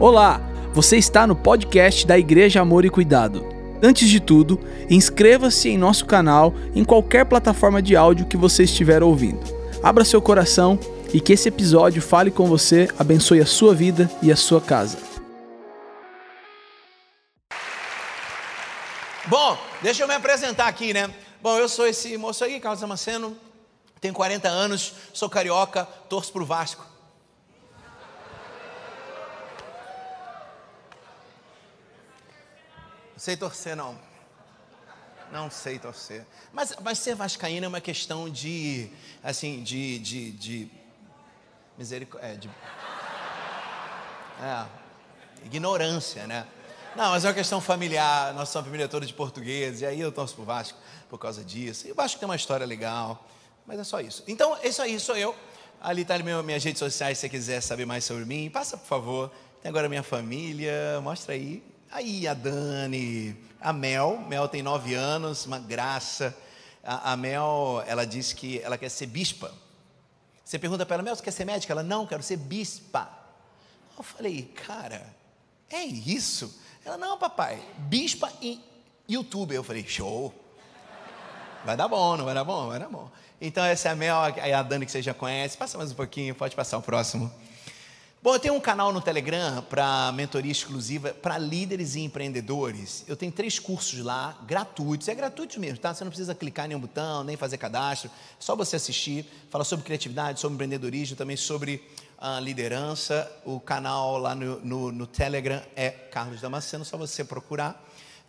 Olá, você está no podcast da Igreja Amor e Cuidado. Antes de tudo, inscreva-se em nosso canal em qualquer plataforma de áudio que você estiver ouvindo. Abra seu coração e que esse episódio fale com você, abençoe a sua vida e a sua casa. Bom, deixa eu me apresentar aqui, né? Bom, eu sou esse moço aí, Carlos Damasceno, tenho 40 anos, sou carioca, torço pro Vasco. Não sei torcer, não. Não sei torcer. Mas, mas ser vascaíno é uma questão de, assim, de, de, de misericórdia, é, de, é, ignorância, né? Não, mas é uma questão familiar, nós somos família toda de portugueses, e aí eu torço pro Vasco por causa disso. E o Vasco tem uma história legal, mas é só isso. Então, isso aí sou eu. Ali está meu, minhas redes sociais, se você quiser saber mais sobre mim, passa por favor. Tem agora minha família, mostra aí. Aí a Dani, a Mel, Mel tem nove anos, uma graça. A, a Mel, ela disse que ela quer ser bispa. Você pergunta para ela, Mel, você quer ser médica? Ela, não, quero ser bispa. Eu falei, cara, é isso? Ela, não, papai, bispa e youtuber. Eu falei, show. Vai dar bom, não vai dar bom? Vai dar bom. Então, essa é a Mel, a Dani que você já conhece. Passa mais um pouquinho, pode passar o próximo. Bom, eu tenho um canal no Telegram para mentoria exclusiva para líderes e empreendedores. Eu tenho três cursos lá, gratuitos. É gratuito mesmo, tá? Você não precisa clicar em nenhum botão, nem fazer cadastro. É só você assistir. Fala sobre criatividade, sobre empreendedorismo, também sobre uh, liderança. O canal lá no, no, no Telegram é Carlos Damasceno, só você procurar.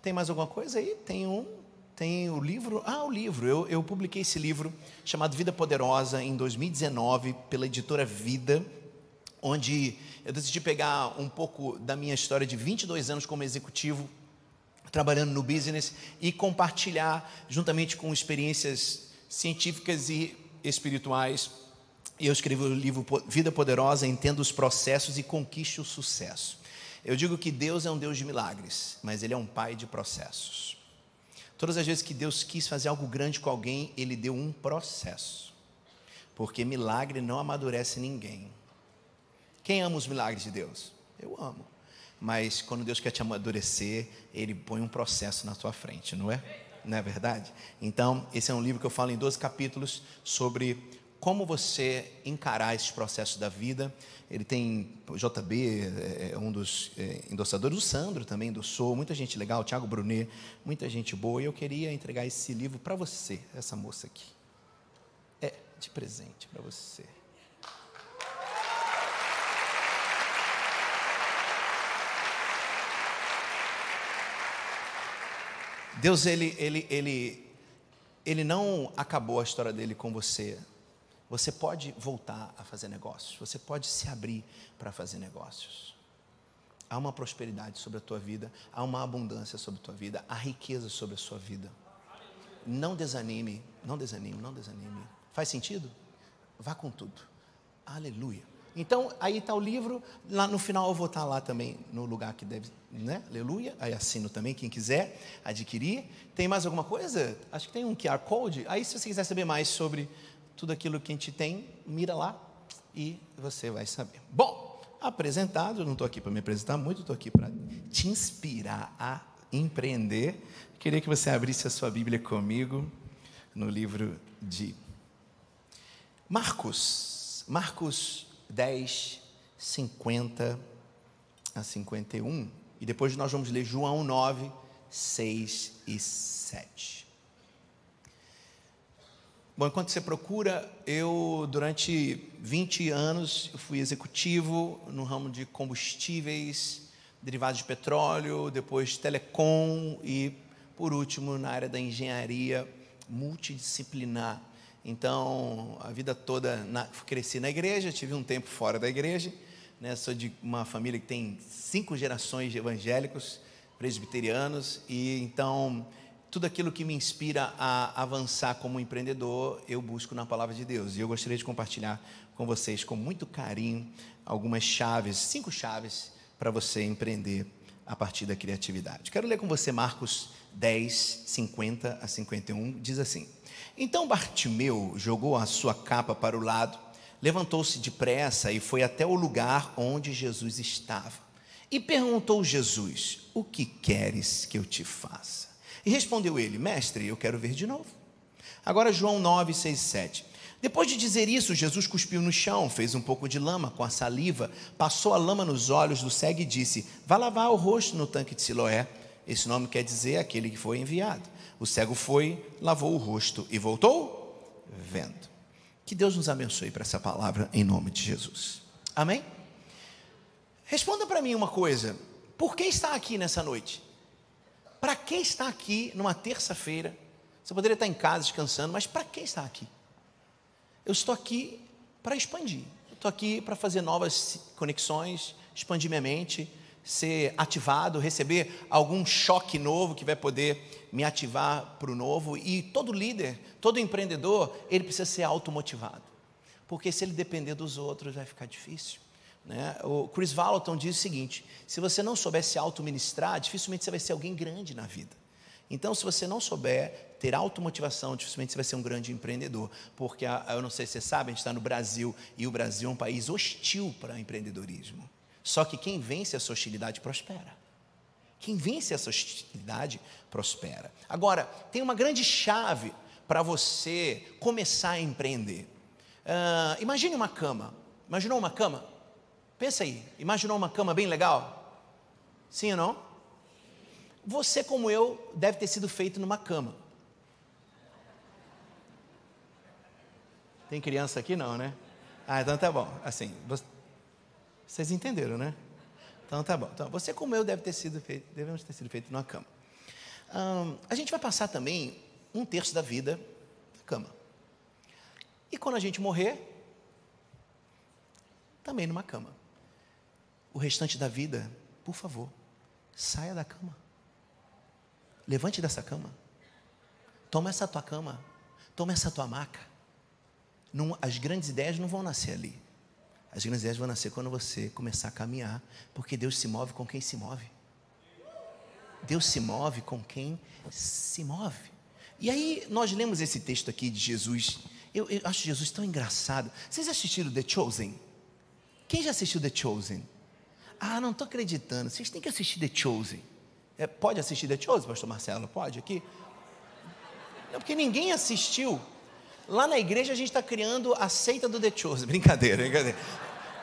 Tem mais alguma coisa aí? Tem um tem o livro. Ah, o livro. Eu, eu publiquei esse livro chamado Vida Poderosa em 2019 pela editora Vida onde eu decidi pegar um pouco da minha história de 22 anos como executivo, trabalhando no business e compartilhar juntamente com experiências científicas e espirituais. Eu escrevi o livro Vida Poderosa, Entenda os Processos e Conquiste o Sucesso. Eu digo que Deus é um Deus de milagres, mas Ele é um Pai de processos. Todas as vezes que Deus quis fazer algo grande com alguém, Ele deu um processo. Porque milagre não amadurece ninguém. Quem ama os milagres de Deus? Eu amo. Mas quando Deus quer te amadurecer, Ele põe um processo na tua frente, não é? Não é verdade? Então, esse é um livro que eu falo em 12 capítulos sobre como você encarar esses processos da vida. Ele tem JB, é, é um dos é, endossadores, o Sandro também endossou, muita gente legal, Tiago Brunet, muita gente boa. E eu queria entregar esse livro para você, essa moça aqui. É, de presente para você. Deus, ele, ele, ele, ele não acabou a história dele com você. Você pode voltar a fazer negócios. Você pode se abrir para fazer negócios. Há uma prosperidade sobre a tua vida, há uma abundância sobre a tua vida, há riqueza sobre a sua vida. Não desanime, não desanime, não desanime. Faz sentido? Vá com tudo. Aleluia. Então, aí está o livro, lá no final eu vou estar tá lá também, no lugar que deve, né? Aleluia. Aí assino também, quem quiser adquirir. Tem mais alguma coisa? Acho que tem um QR Code. Aí, se você quiser saber mais sobre tudo aquilo que a gente tem, mira lá e você vai saber. Bom, apresentado, não estou aqui para me apresentar muito, estou aqui para te inspirar a empreender. Queria que você abrisse a sua Bíblia comigo no livro de Marcos. Marcos 10, 50 a 51. E depois nós vamos ler João 9, 6 e 7. Bom, enquanto você procura, eu durante 20 anos fui executivo no ramo de combustíveis, derivados de petróleo, depois telecom e, por último, na área da engenharia multidisciplinar. Então, a vida toda na, cresci na igreja, tive um tempo fora da igreja. Né? Sou de uma família que tem cinco gerações de evangélicos, presbiterianos, e então tudo aquilo que me inspira a avançar como empreendedor, eu busco na palavra de Deus. E eu gostaria de compartilhar com vocês, com muito carinho, algumas chaves, cinco chaves para você empreender a partir da criatividade. Quero ler com você Marcos 10, 50 a 51. Diz assim. Então Bartimeu jogou a sua capa para o lado, levantou-se depressa e foi até o lugar onde Jesus estava. E perguntou Jesus: O que queres que eu te faça? E respondeu ele: Mestre, eu quero ver de novo. Agora, João 9, 6, 7. Depois de dizer isso, Jesus cuspiu no chão, fez um pouco de lama com a saliva, passou a lama nos olhos do cego e disse: Vá lavar o rosto no tanque de Siloé. Esse nome quer dizer aquele que foi enviado. O cego foi, lavou o rosto e voltou vendo. Que Deus nos abençoe para essa palavra em nome de Jesus. Amém? Responda para mim uma coisa: por que está aqui nessa noite? Para que está aqui numa terça-feira? Você poderia estar em casa descansando, mas para que está aqui? Eu estou aqui para expandir. Estou aqui para fazer novas conexões, expandir minha mente, ser ativado, receber algum choque novo que vai poder me ativar para o novo. E todo líder, todo empreendedor, ele precisa ser automotivado. Porque se ele depender dos outros, vai ficar difícil. Né? O Chris Valentin diz o seguinte: se você não souber se auto-ministrar, dificilmente você vai ser alguém grande na vida. Então, se você não souber ter automotivação, dificilmente você vai ser um grande empreendedor. Porque, eu não sei se você sabe, a gente está no Brasil e o Brasil é um país hostil para empreendedorismo. Só que quem vence essa hostilidade prospera. Quem vence essa hostilidade prospera. Agora, tem uma grande chave para você começar a empreender. Uh, imagine uma cama. Imaginou uma cama? Pensa aí. Imaginou uma cama bem legal? Sim ou não? Você, como eu, deve ter sido feito numa cama. Tem criança aqui não, né? Ah, então tá bom. Assim, vocês entenderam, né? Então tá bom. Então, você como eu deve ter sido feito, devemos ter sido feito numa cama. a gente vai passar também um terço da vida na cama. E quando a gente morrer, também numa cama. O restante da vida, por favor, saia da cama. Levante dessa cama. Toma essa tua cama. Toma essa tua maca. Não, as grandes ideias não vão nascer ali. As grandes ideias vão nascer quando você começar a caminhar, porque Deus se move com quem se move. Deus se move com quem se move. E aí nós lemos esse texto aqui de Jesus. Eu, eu acho Jesus tão engraçado. Vocês assistiram The Chosen? Quem já assistiu The Chosen? Ah, não estou acreditando. Vocês têm que assistir The Chosen. É, pode assistir The Chosen, pastor Marcelo? Pode aqui? Não, porque ninguém assistiu. Lá na igreja a gente está criando a seita do The Chosen. Brincadeira, brincadeira.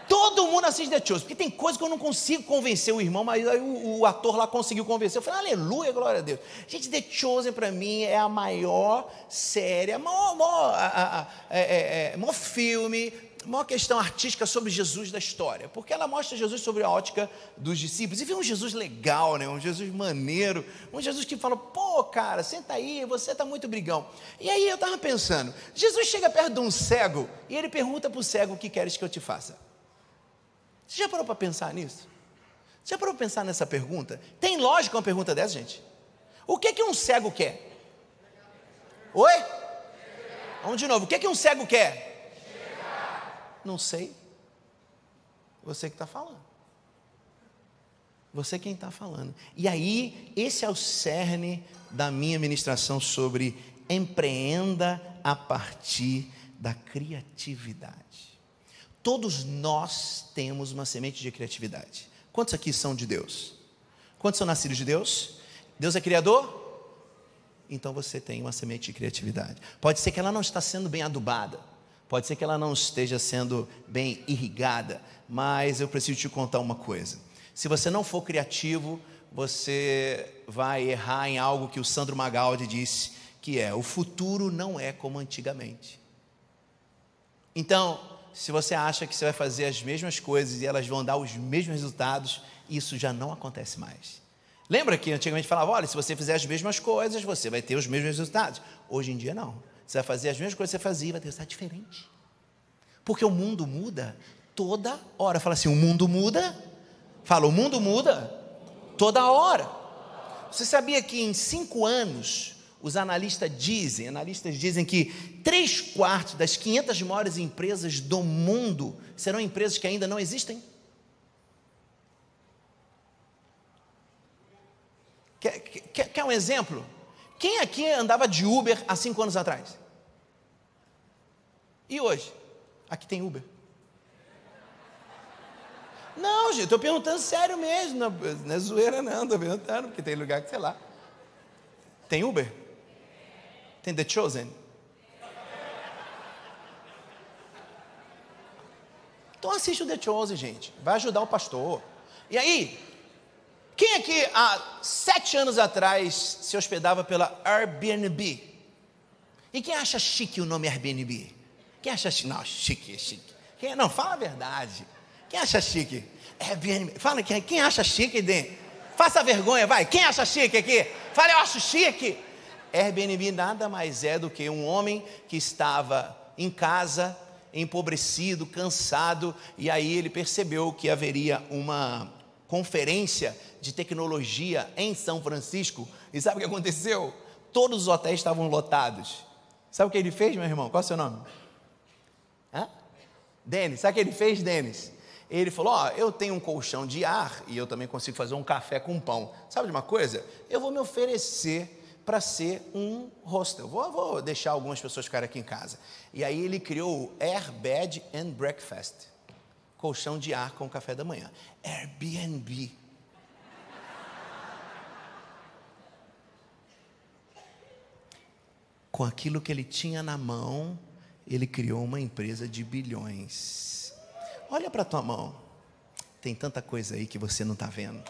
Todo mundo assiste The Chosen, porque tem coisa que eu não consigo convencer o irmão, mas aí o, o ator lá conseguiu convencer. Eu falei, aleluia, glória a Deus. Gente, The Chosen para mim é a maior série, a maior, maior, a, a, a, é, é, é, maior filme, maior questão artística sobre Jesus da história, porque ela mostra Jesus sobre a ótica dos discípulos, e vê um Jesus legal, né? um Jesus maneiro, um Jesus que fala, pô, cara, senta aí, você está muito brigão. E aí eu estava pensando, Jesus chega perto de um cego e ele pergunta para o cego o que queres que eu te faça. Você já parou para pensar nisso? Você já parou para pensar nessa pergunta? Tem lógica uma pergunta dessa, gente? O que que um cego quer? Oi? Vamos de novo. O que que um cego quer? Não sei. Você que está falando. Você quem está falando. E aí, esse é o cerne da minha ministração sobre empreenda a partir da criatividade. Todos nós temos uma semente de criatividade. Quantos aqui são de Deus? Quantos são nascidos de Deus? Deus é criador? Então você tem uma semente de criatividade. Pode ser que ela não está sendo bem adubada Pode ser que ela não esteja sendo bem irrigada, mas eu preciso te contar uma coisa. Se você não for criativo, você vai errar em algo que o Sandro Magaldi disse, que é: o futuro não é como antigamente. Então, se você acha que você vai fazer as mesmas coisas e elas vão dar os mesmos resultados, isso já não acontece mais. Lembra que antigamente falava: olha, se você fizer as mesmas coisas, você vai ter os mesmos resultados. Hoje em dia, não. Você vai fazer as mesmas coisas que você fazia, vai ter resultado diferente. Porque o mundo muda toda hora. Fala assim: o mundo muda. Fala, o mundo muda toda hora. Você sabia que em cinco anos, os analistas dizem, analistas dizem que três quartos das 500 maiores empresas do mundo serão empresas que ainda não existem? Quer, quer, quer um exemplo? Quem aqui andava de Uber há cinco anos atrás? E hoje? Aqui tem Uber. Não, gente, estou perguntando sério mesmo. Não, não é zoeira, não. Estou perguntando, porque tem lugar que, sei lá. Tem Uber? Tem The Chosen? Então assiste o The Chosen, gente. Vai ajudar o pastor. E aí, quem aqui há sete anos atrás se hospedava pela Airbnb? E quem acha chique o nome Airbnb? Quem acha chique? Não, chique, chique. Quem, não, fala a verdade. Quem acha chique? Airbnb. Fala quem, quem acha chique, Den? Faça vergonha, vai. Quem acha chique aqui? Fala, eu acho chique. Airbnb nada mais é do que um homem que estava em casa, empobrecido, cansado, e aí ele percebeu que haveria uma conferência de tecnologia em São Francisco. E sabe o que aconteceu? Todos os hotéis estavam lotados. Sabe o que ele fez, meu irmão? Qual é o seu nome? Hã? Denis. Sabe o que ele fez, Denis? Ele falou: Ó, oh, eu tenho um colchão de ar e eu também consigo fazer um café com pão. Sabe de uma coisa? Eu vou me oferecer para ser um hostel. Vou, vou deixar algumas pessoas ficarem aqui em casa. E aí ele criou o Air Bed and Breakfast colchão de ar com café da manhã. Airbnb. Com aquilo que ele tinha na mão, ele criou uma empresa de bilhões. Olha para tua mão. Tem tanta coisa aí que você não está vendo.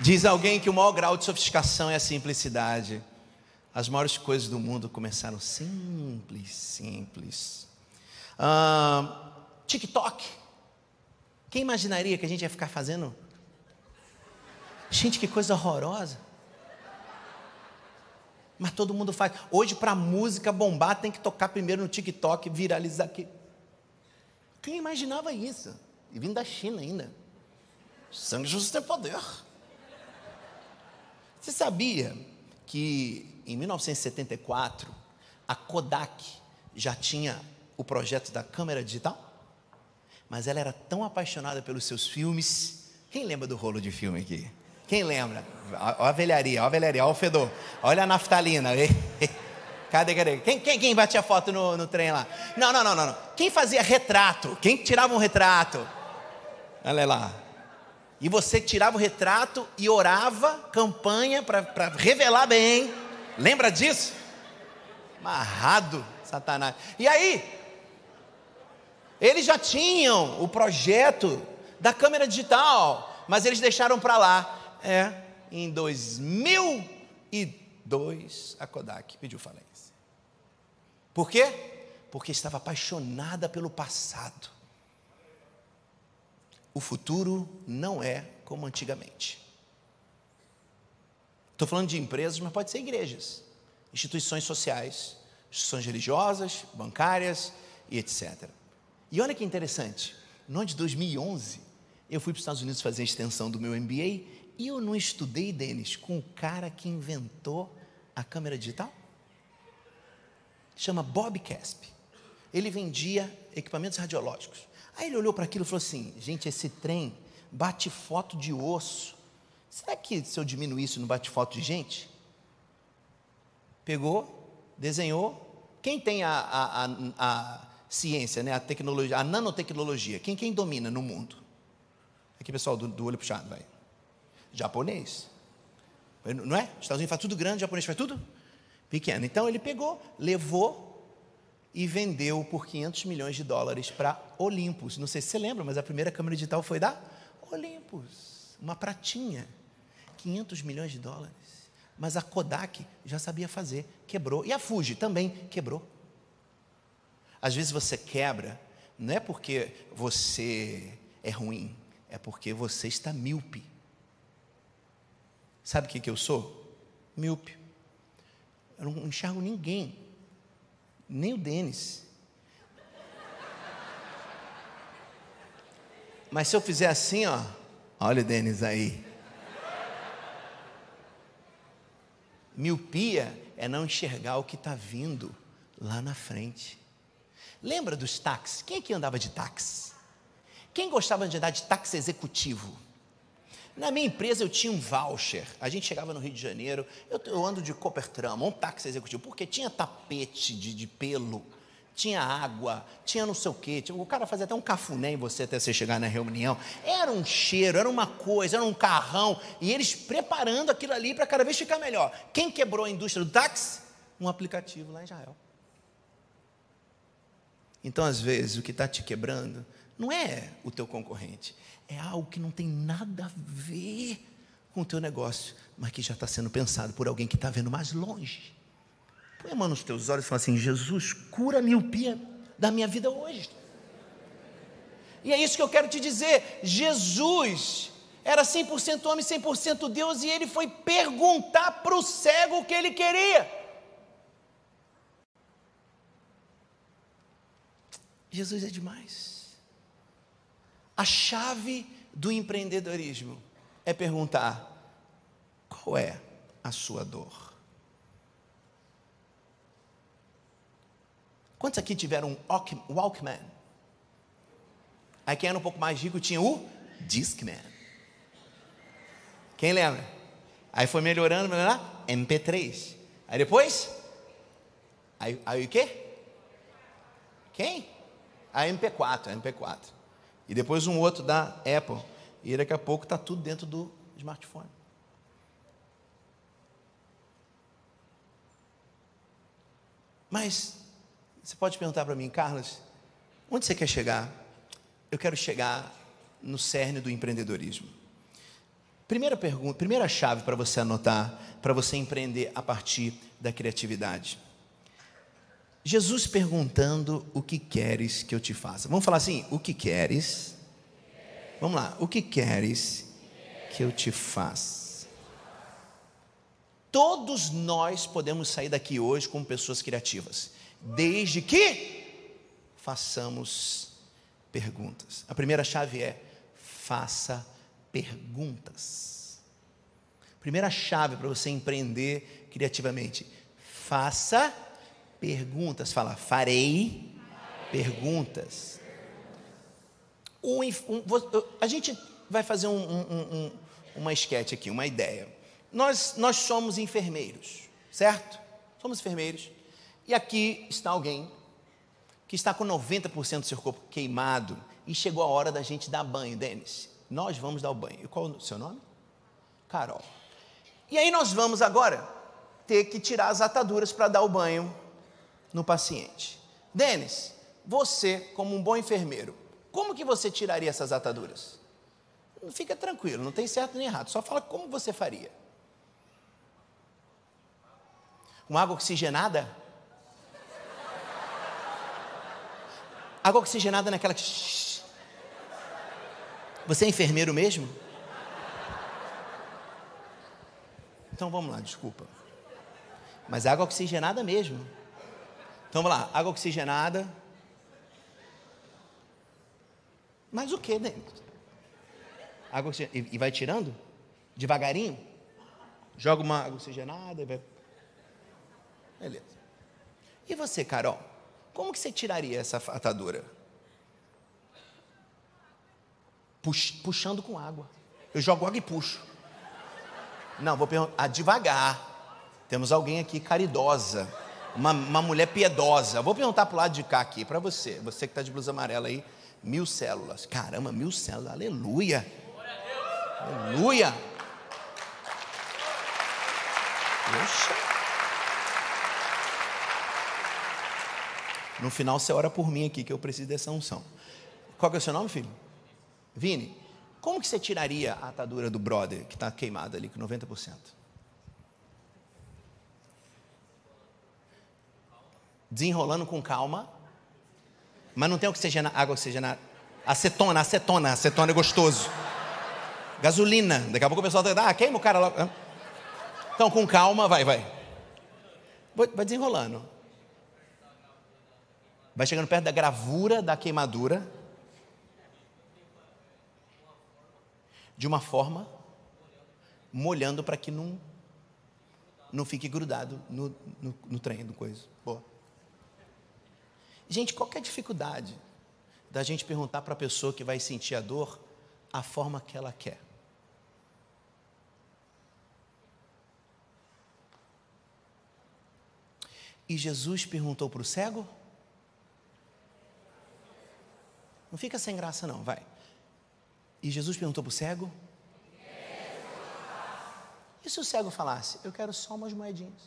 Diz alguém que o maior grau de sofisticação é a simplicidade. As maiores coisas do mundo começaram simples, simples. Ah, TikTok. Quem imaginaria que a gente ia ficar fazendo? Gente, que coisa horrorosa. Mas todo mundo faz. Hoje, para música bombar, tem que tocar primeiro no TikTok, viralizar aqui. Quem imaginava isso? E vindo da China ainda. Sangue Jesus tem poder. Você sabia que em 1974 a Kodak já tinha o projeto da câmera digital? Mas ela era tão apaixonada pelos seus filmes. Quem lembra do rolo de filme aqui? Quem lembra? Olha a velharia, olha a velharia, olha o fedor. Olha a naftalina. Cadê, cadê? Quem, quem, quem batia foto no, no trem lá? Não, não, não, não. Quem fazia retrato? Quem tirava um retrato? Olha lá. E você tirava o retrato e orava campanha para revelar bem. Lembra disso? Amarrado, Satanás. E aí, eles já tinham o projeto da câmera digital, mas eles deixaram para lá. É, em 2002, a Kodak pediu falência. Por quê? Porque estava apaixonada pelo passado o futuro não é como antigamente. Estou falando de empresas, mas pode ser igrejas, instituições sociais, instituições religiosas, bancárias e etc. E olha que interessante, no ano de 2011, eu fui para os Estados Unidos fazer a extensão do meu MBA e eu não estudei, Denis, com o cara que inventou a câmera digital? Chama Bob Casp. Ele vendia equipamentos radiológicos. Aí ele olhou para aquilo e falou assim: gente, esse trem bate foto de osso. Será que se eu diminuir isso não bate foto de gente? Pegou, desenhou. Quem tem a, a, a, a ciência, né, a tecnologia, a nanotecnologia? Quem, quem domina no mundo? Aqui, pessoal, do, do olho puxado, vai. Japonês. Não é? Os Estados Unidos faz tudo grande, japonês faz tudo pequeno. Então ele pegou, levou e vendeu por 500 milhões de dólares para Olympus. Não sei se você lembra, mas a primeira câmera digital foi da Olympus, uma pratinha, 500 milhões de dólares. Mas a Kodak já sabia fazer, quebrou. E a Fuji também quebrou. Às vezes você quebra, não é porque você é ruim, é porque você está míope. Sabe o que, que eu sou? Míope. Eu não enxergo ninguém nem o Denis. Mas se eu fizer assim, ó, olha o Denis aí. Miopia é não enxergar o que está vindo lá na frente. Lembra dos táxis? Quem aqui andava de táxi? Quem gostava de andar de táxi executivo? Na minha empresa eu tinha um voucher. A gente chegava no Rio de Janeiro, eu, eu ando de Coppertram, um táxi executivo, porque tinha tapete de, de pelo, tinha água, tinha não sei o quê. O cara fazia até um cafuné em você até você chegar na reunião. Era um cheiro, era uma coisa, era um carrão. E eles preparando aquilo ali para cada vez ficar melhor. Quem quebrou a indústria do táxi? Um aplicativo lá em Israel. Então, às vezes, o que está te quebrando não é o teu concorrente, é algo que não tem nada a ver com o teu negócio, mas que já está sendo pensado por alguém que está vendo mais longe. Põe a mão nos teus olhos e fala assim: Jesus, cura a miopia da minha vida hoje. E é isso que eu quero te dizer. Jesus era 100% homem, 100% Deus, e ele foi perguntar para o cego o que ele queria. Jesus é demais. A chave do empreendedorismo é perguntar: qual é a sua dor? Quantos aqui tiveram um Walkman? Aí quem era um pouco mais rico tinha o Discman. Quem lembra? Aí foi melhorando, melhorando, MP3. Aí depois? Aí, aí o quê? Quem? A MP4, a MP4 e depois um outro da Apple. E daqui a pouco está tudo dentro do smartphone. Mas você pode perguntar para mim, Carlos, onde você quer chegar? Eu quero chegar no cerne do empreendedorismo. Primeira pergunta, primeira chave para você anotar, para você empreender a partir da criatividade. Jesus perguntando: O que queres que eu te faça? Vamos falar assim: O que queres? Vamos lá, o que queres que eu te faça? Todos nós podemos sair daqui hoje como pessoas criativas, desde que façamos perguntas. A primeira chave é: faça perguntas. Primeira chave para você empreender criativamente: faça perguntas perguntas. Fala, farei perguntas. Um, um, a gente vai fazer um, um, uma esquete aqui, uma ideia. Nós, nós somos enfermeiros, certo? Somos enfermeiros. E aqui está alguém que está com 90% do seu corpo queimado e chegou a hora da gente dar banho, Denis. Nós vamos dar o banho. E qual é o seu nome? Carol. E aí nós vamos agora ter que tirar as ataduras para dar o banho no paciente. Denis, você, como um bom enfermeiro, como que você tiraria essas ataduras? Fica tranquilo, não tem certo nem errado, só fala como você faria. Com água oxigenada? Água oxigenada naquela que. Você é enfermeiro mesmo? Então vamos lá, desculpa. Mas água oxigenada mesmo. Então vamos lá, água oxigenada. Mas o que dentro? Água oxigenada. E vai tirando? Devagarinho? Joga uma água oxigenada e vai. Beleza. E você, Carol? Como que você tiraria essa atadura? puxando com água. Eu jogo água e puxo. Não, vou perguntar. Ah, devagar. Temos alguém aqui caridosa uma, uma mulher piedosa. Vou perguntar para o lado de cá aqui, para você, você que está de blusa amarela aí, mil células. Caramba, mil células, aleluia. Aleluia. Poxa. No final você ora por mim aqui, que eu preciso dessa unção. Qual é o seu nome, filho? Vini. Como que você tiraria a atadura do brother que está queimado ali com 90%? Desenrolando com calma, mas não tem oxigena, água oxigenada. Acetona, acetona, acetona é gostoso. Gasolina, daqui a pouco o pessoal está, ah, queima o cara logo. Então, com calma, vai, vai. Vai desenrolando. Vai chegando perto da gravura da queimadura. De uma forma, molhando para que não, não fique grudado no, no, no trem, do coisa. Boa. Gente, qual é a dificuldade da gente perguntar para a pessoa que vai sentir a dor a forma que ela quer? E Jesus perguntou para o cego? Não fica sem graça, não, vai. E Jesus perguntou para o cego? E se o cego falasse, eu quero só umas moedinhas?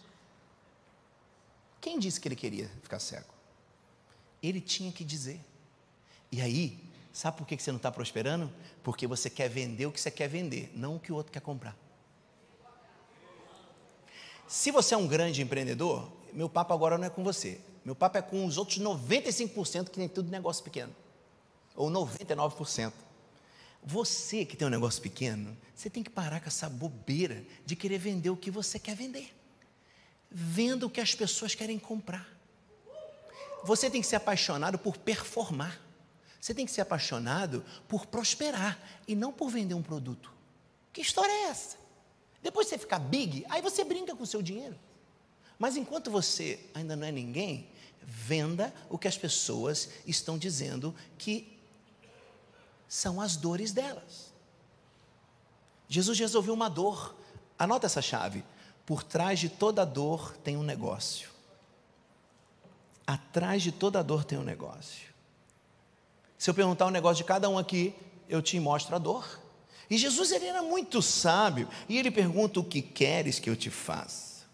Quem disse que ele queria ficar cego? Ele tinha que dizer. E aí, sabe por que você não está prosperando? Porque você quer vender o que você quer vender, não o que o outro quer comprar. Se você é um grande empreendedor, meu papo agora não é com você. Meu papo é com os outros 95% que tem tudo negócio pequeno. Ou 99%. Você que tem um negócio pequeno, você tem que parar com essa bobeira de querer vender o que você quer vender. Venda o que as pessoas querem comprar. Você tem que ser apaixonado por performar. Você tem que ser apaixonado por prosperar e não por vender um produto. Que história é essa? Depois você ficar big, aí você brinca com o seu dinheiro. Mas enquanto você ainda não é ninguém, venda o que as pessoas estão dizendo que são as dores delas. Jesus resolveu uma dor. Anota essa chave. Por trás de toda dor tem um negócio. Atrás de toda dor tem um negócio. Se eu perguntar o um negócio de cada um aqui, eu te mostro a dor. E Jesus ele era muito sábio, e ele pergunta: "O que queres que eu te faça?"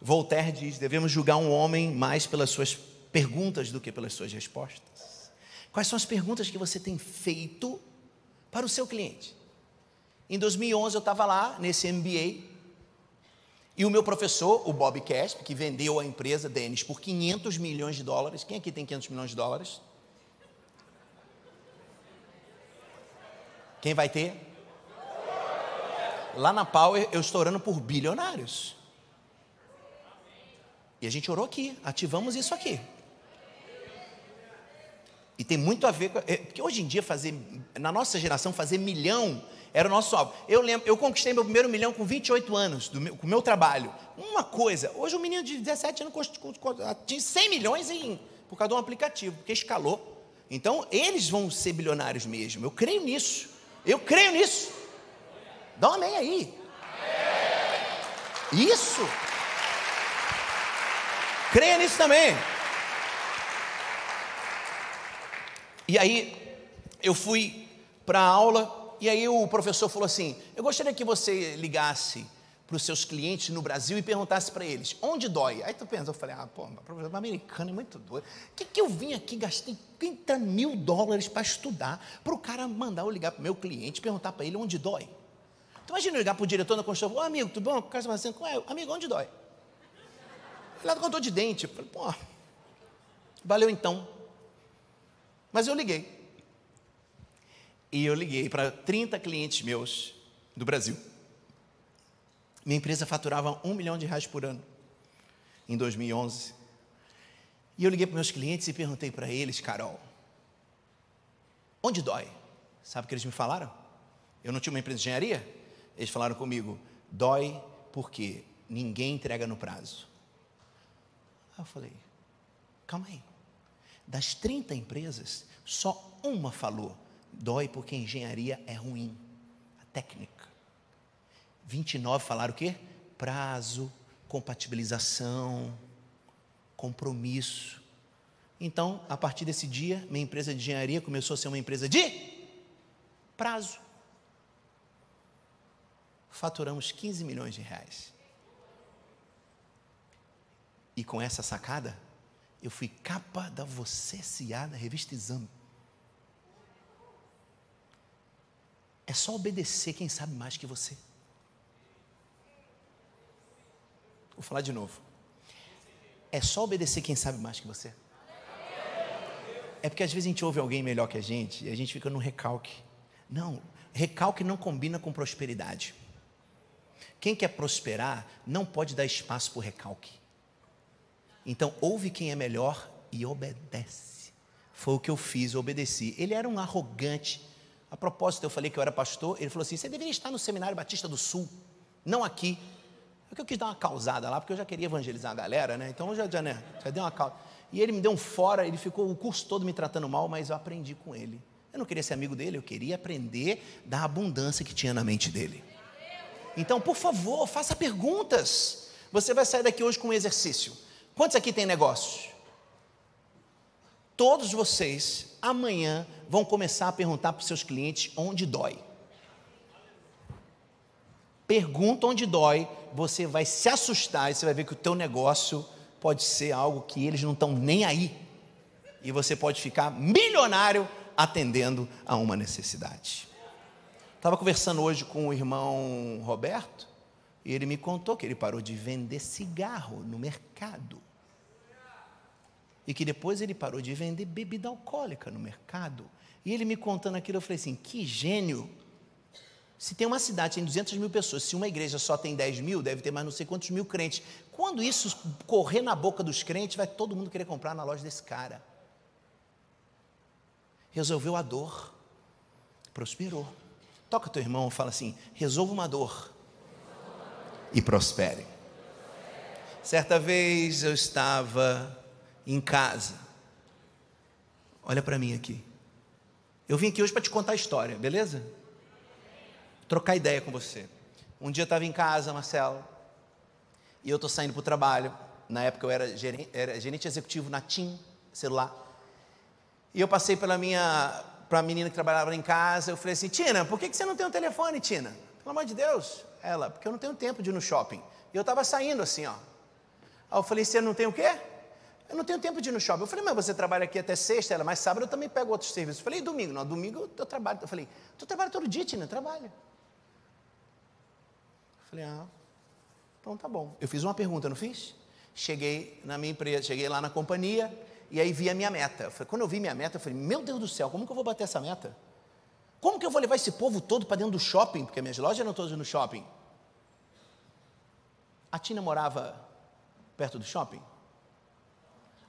Voltaire diz: "Devemos julgar um homem mais pelas suas perguntas do que pelas suas respostas." Quais são as perguntas que você tem feito para o seu cliente? Em 2011 eu estava lá nesse MBA e o meu professor, o Bob Casp, que vendeu a empresa Dennis por 500 milhões de dólares. Quem aqui tem 500 milhões de dólares? Quem vai ter? Lá na Power eu estourando por bilionários. E a gente orou aqui, ativamos isso aqui. E tem muito a ver com. É, porque hoje em dia, fazer, na nossa geração, fazer milhão era o nosso alvo. Eu lembro, eu conquistei meu primeiro milhão com 28 anos, do meu, com o meu trabalho. Uma coisa, hoje um menino de 17 anos tinha 100 milhões em, por causa de um aplicativo, porque escalou. Então, eles vão ser bilionários mesmo. Eu creio nisso. Eu creio nisso. Dá um amém aí. Isso. Creia nisso também. E aí eu fui para a aula e aí o professor falou assim: Eu gostaria que você ligasse para os seus clientes no Brasil e perguntasse para eles onde dói. Aí tu pensa, eu falei, ah, pô, professor americano é muito doido. O que, que eu vim aqui, gastei 30 mil dólares para estudar, para o cara mandar eu ligar para o meu cliente perguntar para ele onde dói. Então imagina eu ligar para o diretor da construção, ô amigo, tudo bom? O cara assim, é, amigo, onde dói? Lá do contou de dente. Eu falei, pô, valeu então. Mas eu liguei. E eu liguei para 30 clientes meus do Brasil. Minha empresa faturava um milhão de reais por ano em 2011. E eu liguei para meus clientes e perguntei para eles, Carol, onde dói? Sabe o que eles me falaram? Eu não tinha uma empresa de engenharia? Eles falaram comigo, dói porque ninguém entrega no prazo. Aí eu falei, calma aí. Das 30 empresas, só uma falou: dói porque engenharia é ruim, a técnica. 29 falaram o quê? Prazo, compatibilização, compromisso. Então, a partir desse dia, minha empresa de engenharia começou a ser uma empresa de prazo. Faturamos 15 milhões de reais. E com essa sacada, eu fui capa da Você S.A. da revista Exame. É só obedecer quem sabe mais que você. Vou falar de novo. É só obedecer quem sabe mais que você. É porque às vezes a gente ouve alguém melhor que a gente e a gente fica no recalque. Não, recalque não combina com prosperidade. Quem quer prosperar não pode dar espaço para o recalque. Então, ouve quem é melhor e obedece. Foi o que eu fiz, eu obedeci. Ele era um arrogante. A propósito, eu falei que eu era pastor. Ele falou assim: você deveria estar no Seminário Batista do Sul, não aqui. Porque eu quis dar uma causada lá, porque eu já queria evangelizar a galera, né? Então eu já, já, né, já dei uma causa. E ele me deu um fora, ele ficou o curso todo me tratando mal, mas eu aprendi com ele. Eu não queria ser amigo dele, eu queria aprender da abundância que tinha na mente dele. Então, por favor, faça perguntas. Você vai sair daqui hoje com um exercício. Quantos aqui tem negócios? Todos vocês amanhã vão começar a perguntar para os seus clientes onde dói. Pergunta onde dói, você vai se assustar e você vai ver que o teu negócio pode ser algo que eles não estão nem aí. E você pode ficar milionário atendendo a uma necessidade. Estava conversando hoje com o irmão Roberto e ele me contou que ele parou de vender cigarro no mercado. E que depois ele parou de vender bebida alcoólica no mercado. E ele me contando aquilo, eu falei assim: que gênio! Se tem uma cidade tem 200 mil pessoas, se uma igreja só tem 10 mil, deve ter mais não sei quantos mil crentes. Quando isso correr na boca dos crentes, vai todo mundo querer comprar na loja desse cara. Resolveu a dor, prosperou. Toca teu irmão e fala assim: resolva uma dor e prospere. Certa vez eu estava em casa. Olha para mim aqui. Eu vim aqui hoje para te contar a história, beleza? Trocar ideia com você. Um dia eu estava em casa, Marcelo, e eu estou saindo para o trabalho. Na época eu era gerente, era gerente executivo na TIM, celular. E eu passei pela minha, para a menina que trabalhava em casa, eu falei assim, Tina, por que, que você não tem um telefone, Tina? Pelo amor de Deus. Ela, porque eu não tenho tempo de ir no shopping. E eu estava saindo assim, ó. Aí eu falei, você não tem o quê? Eu não tenho tempo de ir no shopping. Eu falei, mas você trabalha aqui até sexta, ela, mas sábado eu também pego outros serviços. Eu falei, domingo? Não, domingo eu trabalho. Eu falei, tu trabalha todo dia, Tina? Trabalho. Eu falei, ah, então tá bom. Eu fiz uma pergunta, não fiz? Cheguei na minha empresa, cheguei lá na companhia, e aí vi a minha meta. Falei, quando eu vi minha meta, eu falei, meu Deus do céu, como que eu vou bater essa meta? Como que eu vou levar esse povo todo para dentro do shopping? Porque minhas lojas eram todas no shopping. A Tina morava perto do shopping?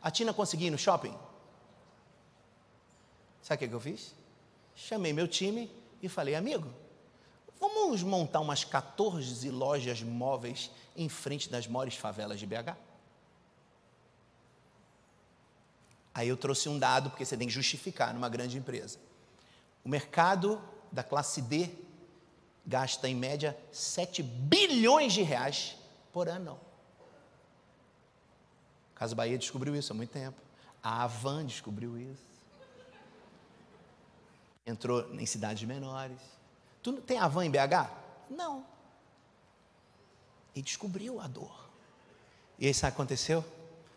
A Tina conseguia ir no shopping? Sabe o que eu fiz? Chamei meu time e falei, amigo, vamos montar umas 14 lojas móveis em frente das maiores favelas de BH? Aí eu trouxe um dado, porque você tem que justificar numa grande empresa. O mercado da classe D gasta em média 7 bilhões de reais por ano. Casa Bahia descobriu isso há muito tempo. A Avan descobriu isso. Entrou em cidades menores. Tu tem Avan em BH? Não. E descobriu a dor. E aí sabe o que aconteceu?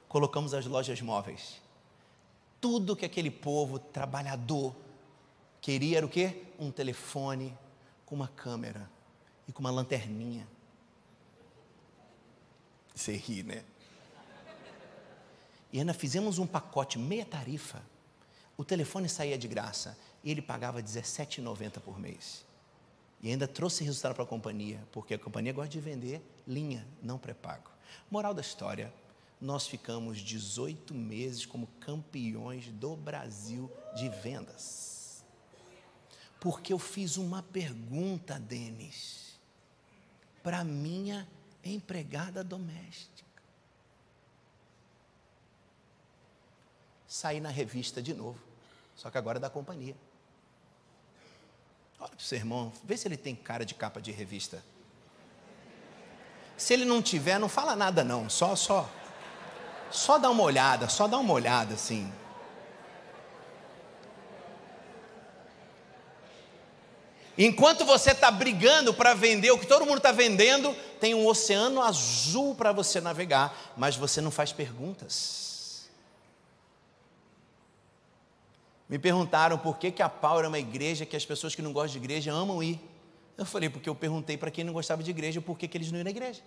Colocamos as lojas móveis. Tudo que aquele povo trabalhador queria era o quê? Um telefone com uma câmera e com uma lanterninha. Você ri, né? E ainda fizemos um pacote meia tarifa. O telefone saía de graça e ele pagava R$17,90 por mês. E ainda trouxe resultado para a companhia, porque a companhia gosta de vender linha, não pré-pago. Moral da história: nós ficamos 18 meses como campeões do Brasil de vendas. Porque eu fiz uma pergunta, Denis, para minha empregada doméstica. Saí na revista de novo, só que agora é da companhia. Olha para o seu irmão, vê se ele tem cara de capa de revista. Se ele não tiver, não fala nada não, só, só, só dá uma olhada, só dá uma olhada assim. Enquanto você está brigando para vender o que todo mundo está vendendo, tem um oceano azul para você navegar, mas você não faz perguntas. Me perguntaram por que, que a Power é uma igreja que as pessoas que não gostam de igreja amam ir. Eu falei, porque eu perguntei para quem não gostava de igreja por que, que eles não iam na igreja.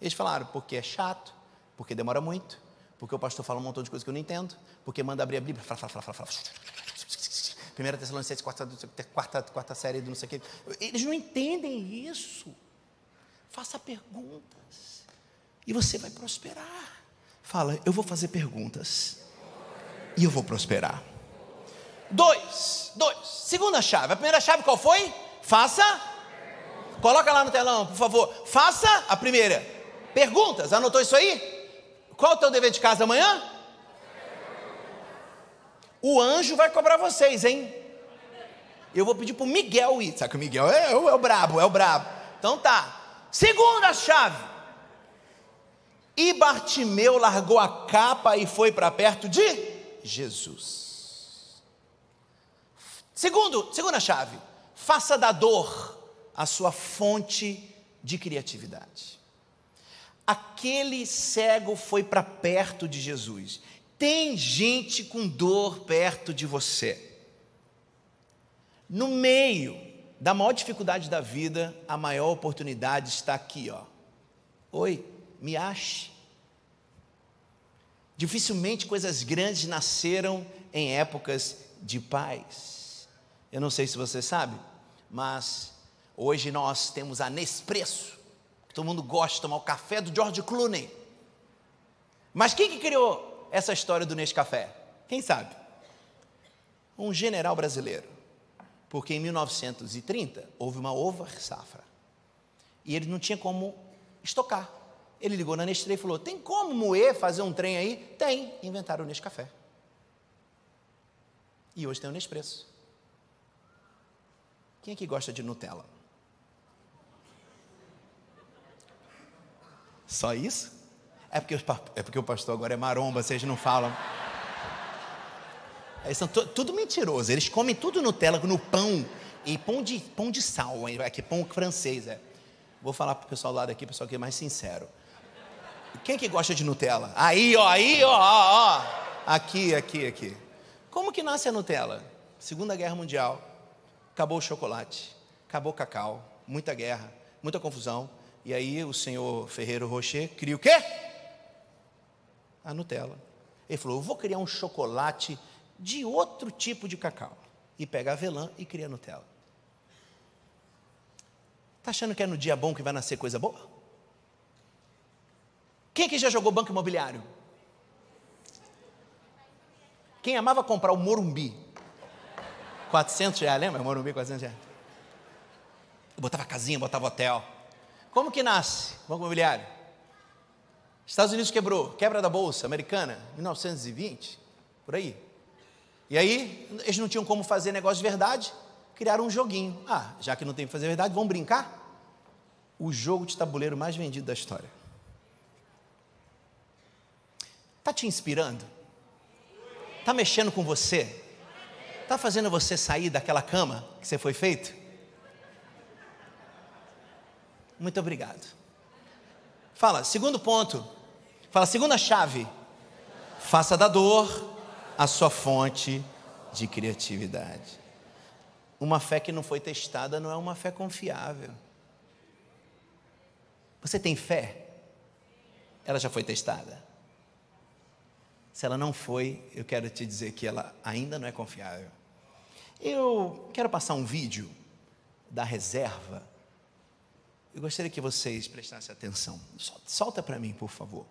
Eles falaram, porque é chato, porque demora muito, porque o pastor fala um montão de coisas que eu não entendo, porque manda abrir a Bíblia, fala, fala, fala, fala, Primeira Tessalonicenses, quarta, quarta, quarta série do não sei o quê. Eles não entendem isso. Faça perguntas. E você vai prosperar. Fala, eu vou fazer perguntas. E eu vou prosperar. Dois, dois. Segunda chave. A primeira chave qual foi? Faça. Coloca lá no telão, por favor. Faça a primeira. Perguntas. Anotou isso aí? Qual é o teu dever de casa amanhã? O anjo vai cobrar vocês, hein? Eu vou pedir para o Miguel ir. Sabe que o Miguel é, é, o brabo, é o brabo. Então tá. Segunda chave. E Bartimeu largou a capa e foi para perto de Jesus. Segundo, segunda chave, faça da dor a sua fonte de criatividade. Aquele cego foi para perto de Jesus. Tem gente com dor perto de você. No meio da maior dificuldade da vida, a maior oportunidade está aqui, ó. Oi, me ache. Dificilmente coisas grandes nasceram em épocas de paz. Eu não sei se você sabe, mas hoje nós temos a Nespresso. Todo mundo gosta de tomar o café do George Clooney. Mas quem que criou essa história do Nescafé? Quem sabe? Um general brasileiro. Porque em 1930 houve uma over safra. E ele não tinha como estocar. Ele ligou na Nestlé e falou: Tem como moer, fazer um trem aí? Tem. Inventaram o Nescafé. E hoje tem o Nespresso. Quem aqui gosta de Nutella? Só isso? É porque, é porque o pastor agora é maromba, vocês não falam. Eles são tudo mentiroso. Eles comem tudo Nutella no pão e pão de, pão de sal, aqui pão francês. É. Vou falar para o pessoal lá daqui, pessoal que é mais sincero. Quem que gosta de Nutella? Aí, ó, aí, ó, ó, ó. Aqui, aqui, aqui. Como que nasce a Nutella? Segunda Guerra Mundial. Acabou o chocolate, acabou o cacau, muita guerra, muita confusão. E aí o senhor Ferreiro Rocher cria o quê? A Nutella. Ele falou: Eu vou criar um chocolate de outro tipo de cacau. E pega avelã e cria Nutella. Está achando que é no dia bom que vai nascer coisa boa? Quem aqui já jogou banco imobiliário? Quem amava comprar o Morumbi? 400 reais, lembra? Morumbi, 400 reais. Botava casinha, botava hotel. Como que nasce banco imobiliário? Estados Unidos quebrou, quebra da bolsa americana, 1920, por aí. E aí, eles não tinham como fazer negócio de verdade, criaram um joguinho. Ah, já que não tem que fazer verdade, vamos brincar? O jogo de tabuleiro mais vendido da história. Está te inspirando? Está mexendo com você? Está fazendo você sair daquela cama que você foi feito? Muito obrigado. Fala, segundo ponto. Fala, segunda chave. Faça da dor a sua fonte de criatividade. Uma fé que não foi testada não é uma fé confiável. Você tem fé? Ela já foi testada? Se ela não foi, eu quero te dizer que ela ainda não é confiável. Eu quero passar um vídeo da reserva. Eu gostaria que vocês prestassem atenção. Solta para mim, por favor.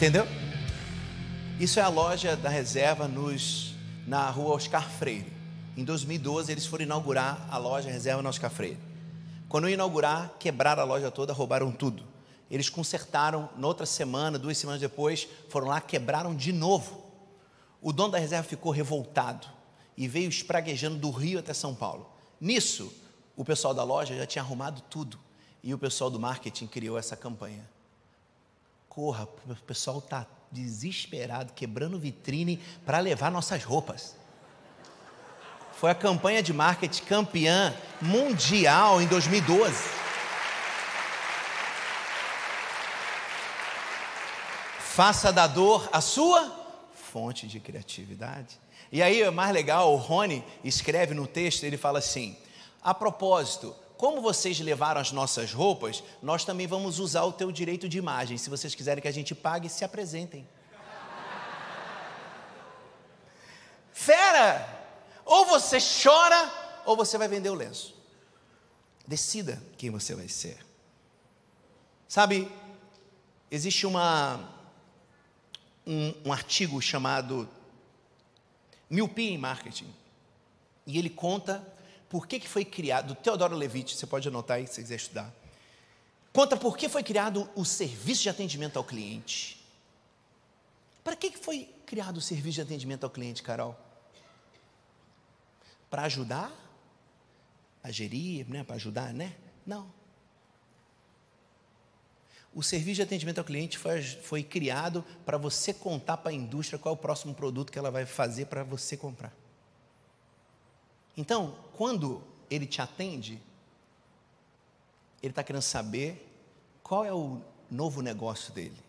Entendeu? Isso é a loja da reserva nos, na rua Oscar Freire. Em 2012, eles foram inaugurar a loja reserva na Oscar Freire. Quando inaugurar, quebraram a loja toda, roubaram tudo. Eles consertaram, noutra semana, duas semanas depois, foram lá, quebraram de novo. O dono da reserva ficou revoltado e veio espraguejando do Rio até São Paulo. Nisso, o pessoal da loja já tinha arrumado tudo e o pessoal do marketing criou essa campanha corra, o pessoal está desesperado, quebrando vitrine para levar nossas roupas. Foi a campanha de marketing campeã mundial em 2012. Faça da dor a sua fonte de criatividade. E aí é mais legal, o Rony escreve no texto, ele fala assim: a propósito, como vocês levaram as nossas roupas, nós também vamos usar o teu direito de imagem. Se vocês quiserem que a gente pague, se apresentem. Fera! Ou você chora, ou você vai vender o lenço. Decida quem você vai ser. Sabe, existe uma, um, um artigo chamado Miopia em Marketing. E ele conta por que, que foi criado, do Teodoro Levitt, você pode anotar aí se você quiser estudar. Conta por que foi criado o serviço de atendimento ao cliente. Para que, que foi criado o serviço de atendimento ao cliente, Carol? Para ajudar a gerir, né? para ajudar, né? Não. O serviço de atendimento ao cliente foi, foi criado para você contar para a indústria qual é o próximo produto que ela vai fazer para você comprar. Então, quando ele te atende, ele está querendo saber qual é o novo negócio dele.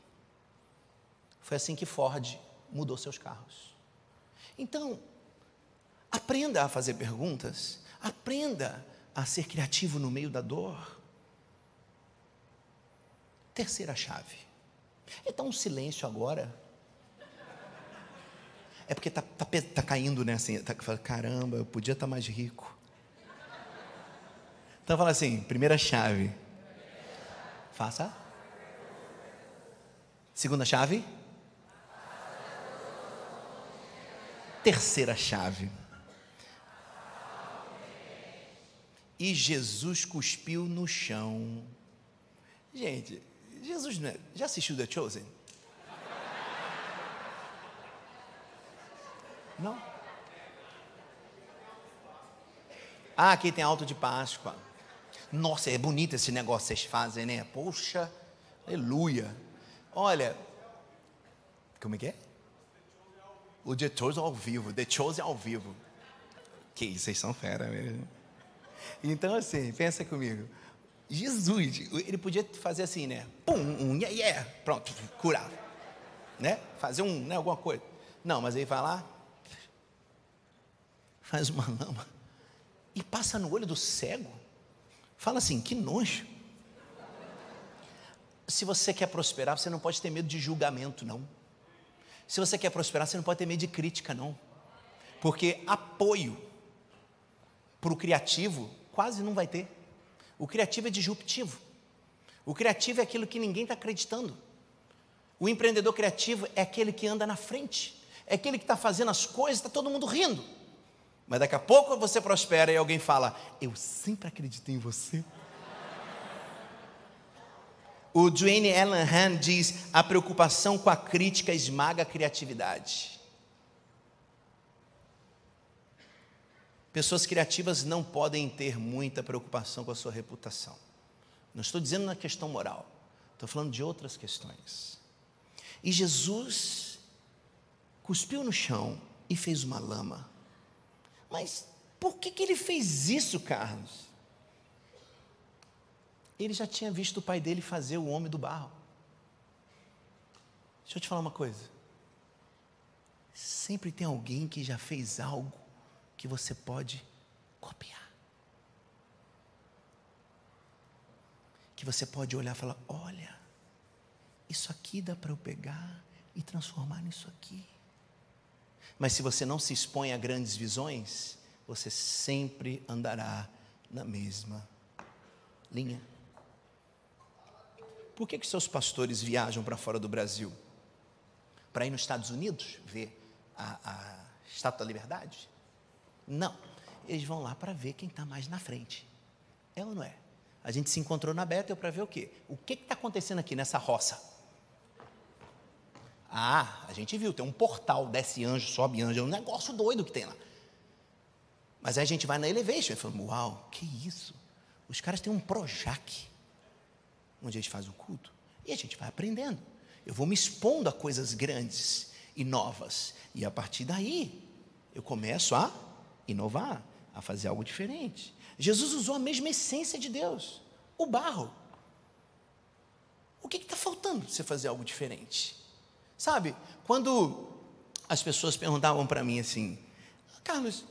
Foi assim que Ford mudou seus carros. Então, aprenda a fazer perguntas, aprenda a ser criativo no meio da dor. Terceira chave. Então, um silêncio agora. É porque está tá, tá caindo, né? Assim, tá, caramba, eu podia estar tá mais rico. Então, fala assim: primeira chave. Faça. Segunda chave. Terceira chave. E Jesus cuspiu no chão. Gente, Jesus não é, já assistiu The Chosen? Não? Ah, aqui tem alto de Páscoa. Nossa, é bonito esse negócio que vocês fazem, né? Poxa, aleluia. Olha, como é que é? O The Chosen ao vivo, The Chosen ao vivo. Que isso, vocês são fera mesmo. Então, assim, pensa comigo. Jesus, ele podia fazer assim, né? Pum, um yeah, yeah, pronto, curar. Né? Fazer um, né, alguma coisa. Não, mas ele vai lá, faz uma lama e passa no olho do cego. Fala assim, que nojo. Se você quer prosperar, você não pode ter medo de julgamento, não. Se você quer prosperar, você não pode ter medo de crítica, não. Porque apoio para o criativo quase não vai ter. O criativo é disruptivo. O criativo é aquilo que ninguém está acreditando. O empreendedor criativo é aquele que anda na frente, é aquele que está fazendo as coisas, está todo mundo rindo. Mas daqui a pouco você prospera e alguém fala: Eu sempre acreditei em você. O Dwayne Allen Han diz: a preocupação com a crítica esmaga a criatividade. Pessoas criativas não podem ter muita preocupação com a sua reputação. Não estou dizendo na questão moral, estou falando de outras questões. E Jesus cuspiu no chão e fez uma lama. Mas por que, que ele fez isso, Carlos? Ele já tinha visto o pai dele fazer o homem do barro. Deixa eu te falar uma coisa. Sempre tem alguém que já fez algo que você pode copiar. Que você pode olhar e falar: olha, isso aqui dá para eu pegar e transformar nisso aqui. Mas se você não se expõe a grandes visões, você sempre andará na mesma linha. Por que, que seus pastores viajam para fora do Brasil? Para ir nos Estados Unidos ver a, a Estátua da Liberdade? Não. Eles vão lá para ver quem está mais na frente. É ou não é? A gente se encontrou na Bethel para ver o quê? O que está acontecendo aqui nessa roça? Ah, a gente viu, tem um portal, desce anjo, sobe anjo, é um negócio doido que tem lá. Mas aí a gente vai na Elevation e fala, uau, que isso? Os caras têm um Projac, onde a gente faz o culto. E a gente vai aprendendo. Eu vou me expondo a coisas grandes e novas. E a partir daí, eu começo a inovar, a fazer algo diferente. Jesus usou a mesma essência de Deus, o barro. O que está faltando para você fazer algo diferente? Sabe, quando as pessoas perguntavam para mim assim, Carlos,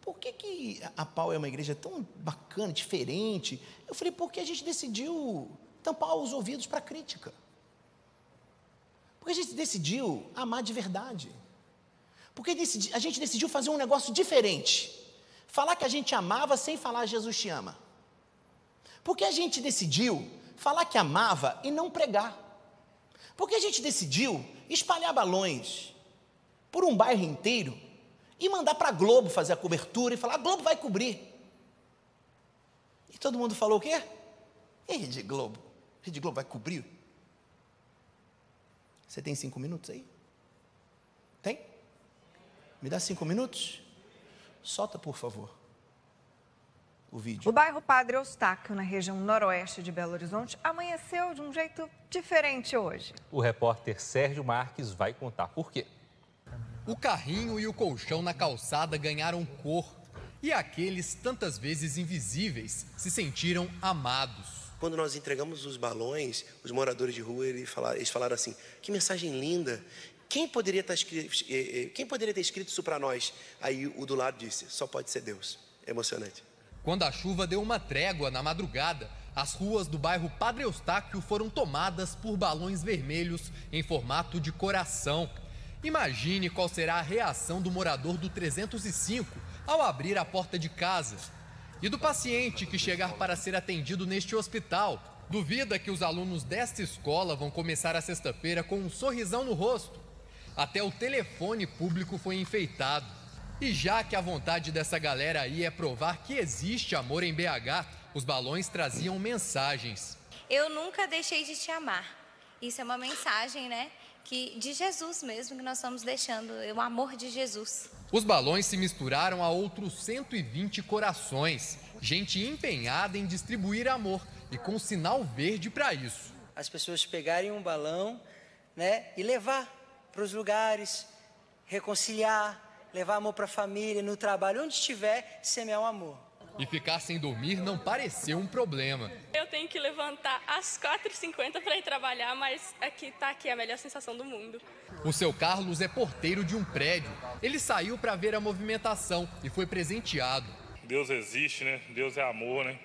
por que, que a Pau é uma igreja tão bacana, diferente? Eu falei, porque a gente decidiu tampar os ouvidos para crítica. Porque a gente decidiu amar de verdade. Porque a gente decidiu fazer um negócio diferente. Falar que a gente amava sem falar Jesus te ama. Porque a gente decidiu falar que amava e não pregar. Porque a gente decidiu espalhar balões por um bairro inteiro e mandar para a Globo fazer a cobertura e falar: a Globo vai cobrir. E todo mundo falou o quê? E Rede Globo? Rede Globo vai cobrir? Você tem cinco minutos aí? Tem? Me dá cinco minutos? Solta, por favor, o vídeo. O bairro Padre Eustáquio, na região noroeste de Belo Horizonte, amanheceu de um jeito diferente hoje. O repórter Sérgio Marques vai contar por quê. O carrinho e o colchão na calçada ganharam cor. E aqueles, tantas vezes invisíveis, se sentiram amados. Quando nós entregamos os balões, os moradores de rua eles falaram, eles falaram assim: que mensagem linda. Quem poderia, estar escrito, eh, eh, quem poderia ter escrito isso para nós? Aí o do lado disse: só pode ser Deus. É emocionante. Quando a chuva deu uma trégua na madrugada, as ruas do bairro Padre Eustáquio foram tomadas por balões vermelhos em formato de coração. Imagine qual será a reação do morador do 305 ao abrir a porta de casa. E do paciente que chegar para ser atendido neste hospital. Duvida que os alunos desta escola vão começar a sexta-feira com um sorrisão no rosto. Até o telefone público foi enfeitado. E já que a vontade dessa galera aí é provar que existe amor em BH, os balões traziam mensagens. Eu nunca deixei de te amar. Isso é uma mensagem, né? que de Jesus mesmo que nós estamos deixando, o amor de Jesus. Os balões se misturaram a outros 120 corações, gente empenhada em distribuir amor e com sinal verde para isso. As pessoas pegarem um balão, né, e levar para os lugares, reconciliar, levar amor para a família, no trabalho, onde estiver, semear o um amor. E ficar sem dormir não pareceu um problema. Eu tenho que levantar às 4h50 para ir trabalhar, mas aqui tá aqui a melhor sensação do mundo. O seu Carlos é porteiro de um prédio. Ele saiu para ver a movimentação e foi presenteado. Deus existe, né? Deus é amor, né?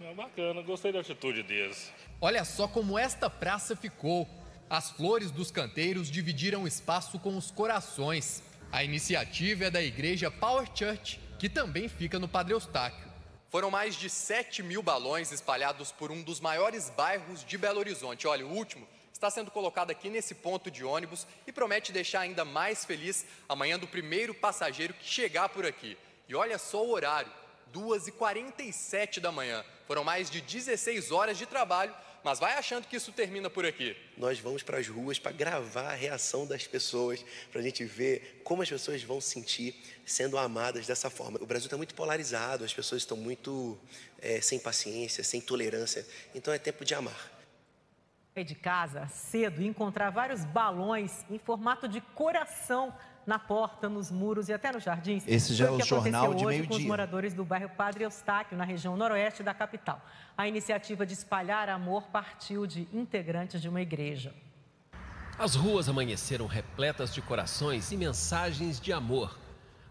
É bacana, gostei da atitude deles. Olha só como esta praça ficou. As flores dos canteiros dividiram espaço com os corações. A iniciativa é da igreja Power Church que também fica no Padre Eustáquio. Foram mais de 7 mil balões espalhados por um dos maiores bairros de Belo Horizonte. Olha, o último está sendo colocado aqui nesse ponto de ônibus e promete deixar ainda mais feliz amanhã do primeiro passageiro que chegar por aqui. E olha só o horário, 2h47 da manhã. Foram mais de 16 horas de trabalho mas vai achando que isso termina por aqui. Nós vamos para as ruas para gravar a reação das pessoas, para a gente ver como as pessoas vão sentir sendo amadas dessa forma. O Brasil está muito polarizado, as pessoas estão muito é, sem paciência, sem tolerância. Então é tempo de amar. Sair de casa cedo e encontrar vários balões em formato de coração na porta, nos muros e até nos jardins. Esse já é o, o jornal de meio-dia. com os moradores do bairro Padre Eustáquio, na região noroeste da capital. A iniciativa de espalhar amor partiu de integrantes de uma igreja. As ruas amanheceram repletas de corações e mensagens de amor.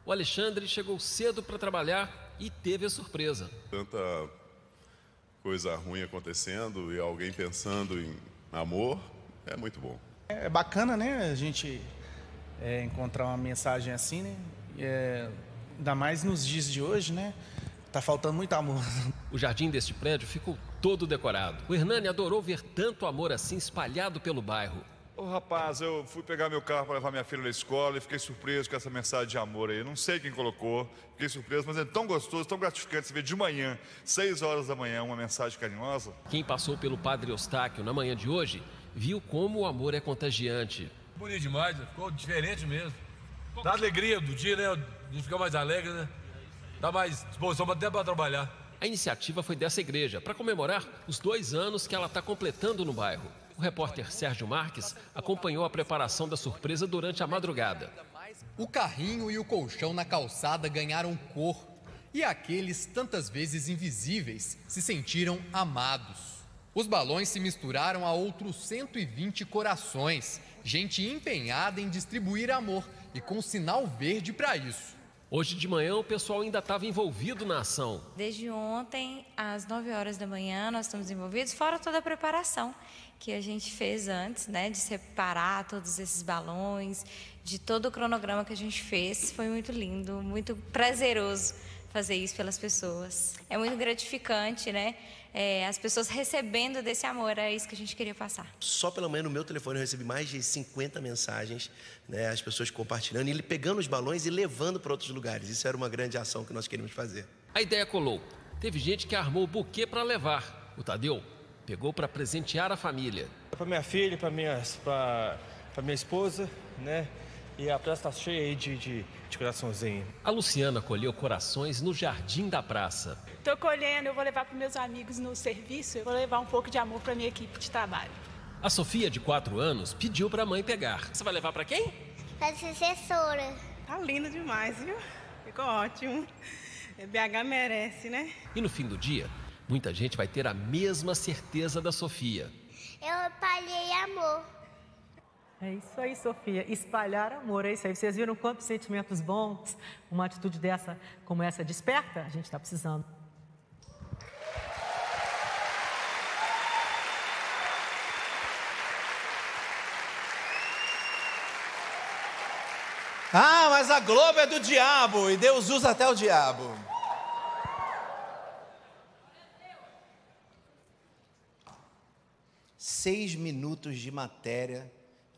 O Alexandre chegou cedo para trabalhar e teve a surpresa. Tanta coisa ruim acontecendo e alguém pensando em amor é muito bom. É bacana, né? A gente é, encontrar uma mensagem assim, né? É, ainda mais nos dias de hoje, né? Tá faltando muito amor. O jardim deste prédio ficou todo decorado. O Hernani adorou ver tanto amor assim espalhado pelo bairro. Ô rapaz, eu fui pegar meu carro para levar minha filha na escola e fiquei surpreso com essa mensagem de amor aí. Não sei quem colocou, fiquei surpreso, mas é tão gostoso, tão gratificante você ver de manhã, 6 horas da manhã, uma mensagem carinhosa. Quem passou pelo Padre Eustáquio na manhã de hoje viu como o amor é contagiante. Bonito demais, né? ficou diferente mesmo. Dá alegria do dia, né? De ficar mais alegre, né? Dá mais disposição até para trabalhar. A iniciativa foi dessa igreja para comemorar os dois anos que ela está completando no bairro. O repórter Sérgio Marques acompanhou a preparação da surpresa durante a madrugada. O carrinho e o colchão na calçada ganharam cor. E aqueles, tantas vezes invisíveis, se sentiram amados. Os balões se misturaram a outros 120 corações, gente empenhada em distribuir amor e com sinal verde para isso. Hoje de manhã o pessoal ainda estava envolvido na ação. Desde ontem, às 9 horas da manhã, nós estamos envolvidos, fora toda a preparação que a gente fez antes, né, de separar todos esses balões, de todo o cronograma que a gente fez. Foi muito lindo, muito prazeroso fazer isso pelas pessoas. É muito gratificante, né? É, as pessoas recebendo desse amor, é isso que a gente queria passar. Só pela manhã no meu telefone eu recebi mais de 50 mensagens, né, as pessoas compartilhando, e ele pegando os balões e levando para outros lugares. Isso era uma grande ação que nós queríamos fazer. A ideia colou. Teve gente que armou o buquê para levar. O Tadeu pegou para presentear a família. Para minha filha, para minha, minha esposa, né? E a praça está cheia aí de, de, de coraçãozinho. A Luciana colheu corações no jardim da praça. Estou colhendo, eu vou levar para meus amigos no serviço, eu vou levar um pouco de amor para minha equipe de trabalho. A Sofia, de 4 anos, pediu para a mãe pegar. Você vai levar para quem? Para a assessora. Tá lindo demais, viu? Ficou ótimo. BH merece, né? E no fim do dia, muita gente vai ter a mesma certeza da Sofia. Eu espalhei amor. É isso aí, Sofia. Espalhar amor, é isso aí. Vocês viram quantos sentimentos bons uma atitude dessa, como essa, desperta? A gente está precisando. Ah, mas a Globo é do diabo e Deus usa até o diabo. Seis minutos de matéria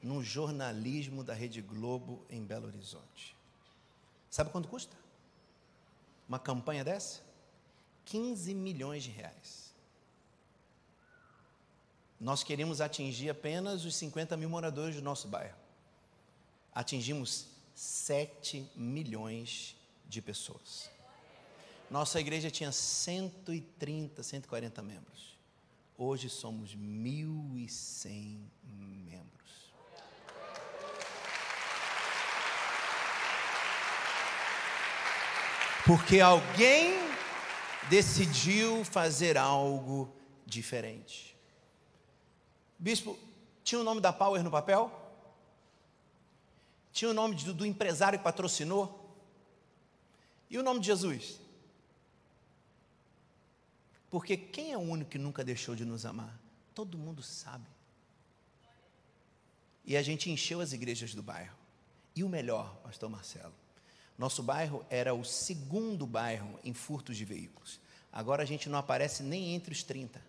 no jornalismo da Rede Globo em Belo Horizonte. Sabe quanto custa? Uma campanha dessa? 15 milhões de reais. Nós queríamos atingir apenas os 50 mil moradores do nosso bairro. Atingimos 7 milhões de pessoas. Nossa igreja tinha 130, 140 membros. Hoje somos 1.100 membros. Porque alguém decidiu fazer algo diferente. Bispo, tinha o nome da Power no papel? Tinha o nome do, do empresário que patrocinou? E o nome de Jesus? Porque quem é o único que nunca deixou de nos amar? Todo mundo sabe. E a gente encheu as igrejas do bairro. E o melhor, Pastor Marcelo, nosso bairro era o segundo bairro em furtos de veículos. Agora a gente não aparece nem entre os 30.